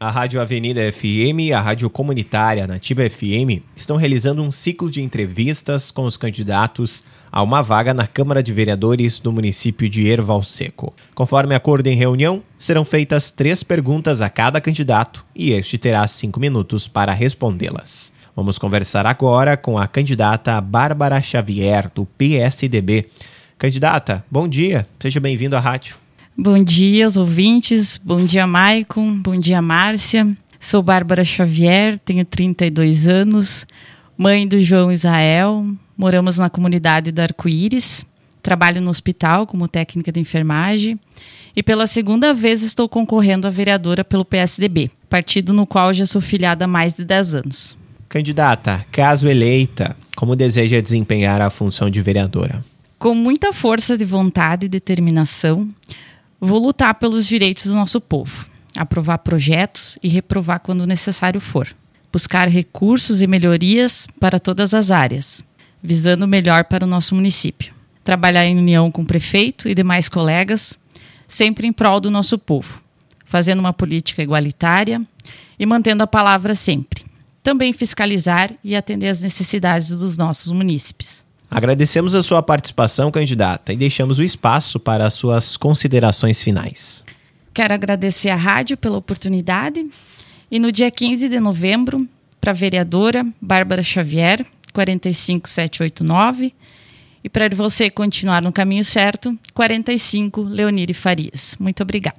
A Rádio Avenida FM e a Rádio Comunitária Nativa FM estão realizando um ciclo de entrevistas com os candidatos a uma vaga na Câmara de Vereadores do município de Erval Seco. Conforme acordo em reunião, serão feitas três perguntas a cada candidato e este terá cinco minutos para respondê-las. Vamos conversar agora com a candidata Bárbara Xavier, do PSDB. Candidata, bom dia, seja bem-vindo à rádio. Bom dia aos ouvintes, bom dia Maicon, bom dia Márcia. Sou Bárbara Xavier, tenho 32 anos, mãe do João Israel, moramos na comunidade do Arco-Íris, trabalho no hospital como técnica de enfermagem e pela segunda vez estou concorrendo a vereadora pelo PSDB, partido no qual já sou filiada há mais de 10 anos. Candidata, caso eleita, como deseja desempenhar a função de vereadora? Com muita força de vontade e determinação, Vou lutar pelos direitos do nosso povo, aprovar projetos e reprovar quando necessário for. Buscar recursos e melhorias para todas as áreas, visando o melhor para o nosso município. Trabalhar em união com o prefeito e demais colegas, sempre em prol do nosso povo, fazendo uma política igualitária e mantendo a palavra sempre. Também fiscalizar e atender às necessidades dos nossos munícipes. Agradecemos a sua participação, candidata, e deixamos o espaço para as suas considerações finais. Quero agradecer à rádio pela oportunidade e no dia 15 de novembro, para a vereadora Bárbara Xavier, 45789, e para você continuar no caminho certo, 45 Leonire Farias. Muito obrigada.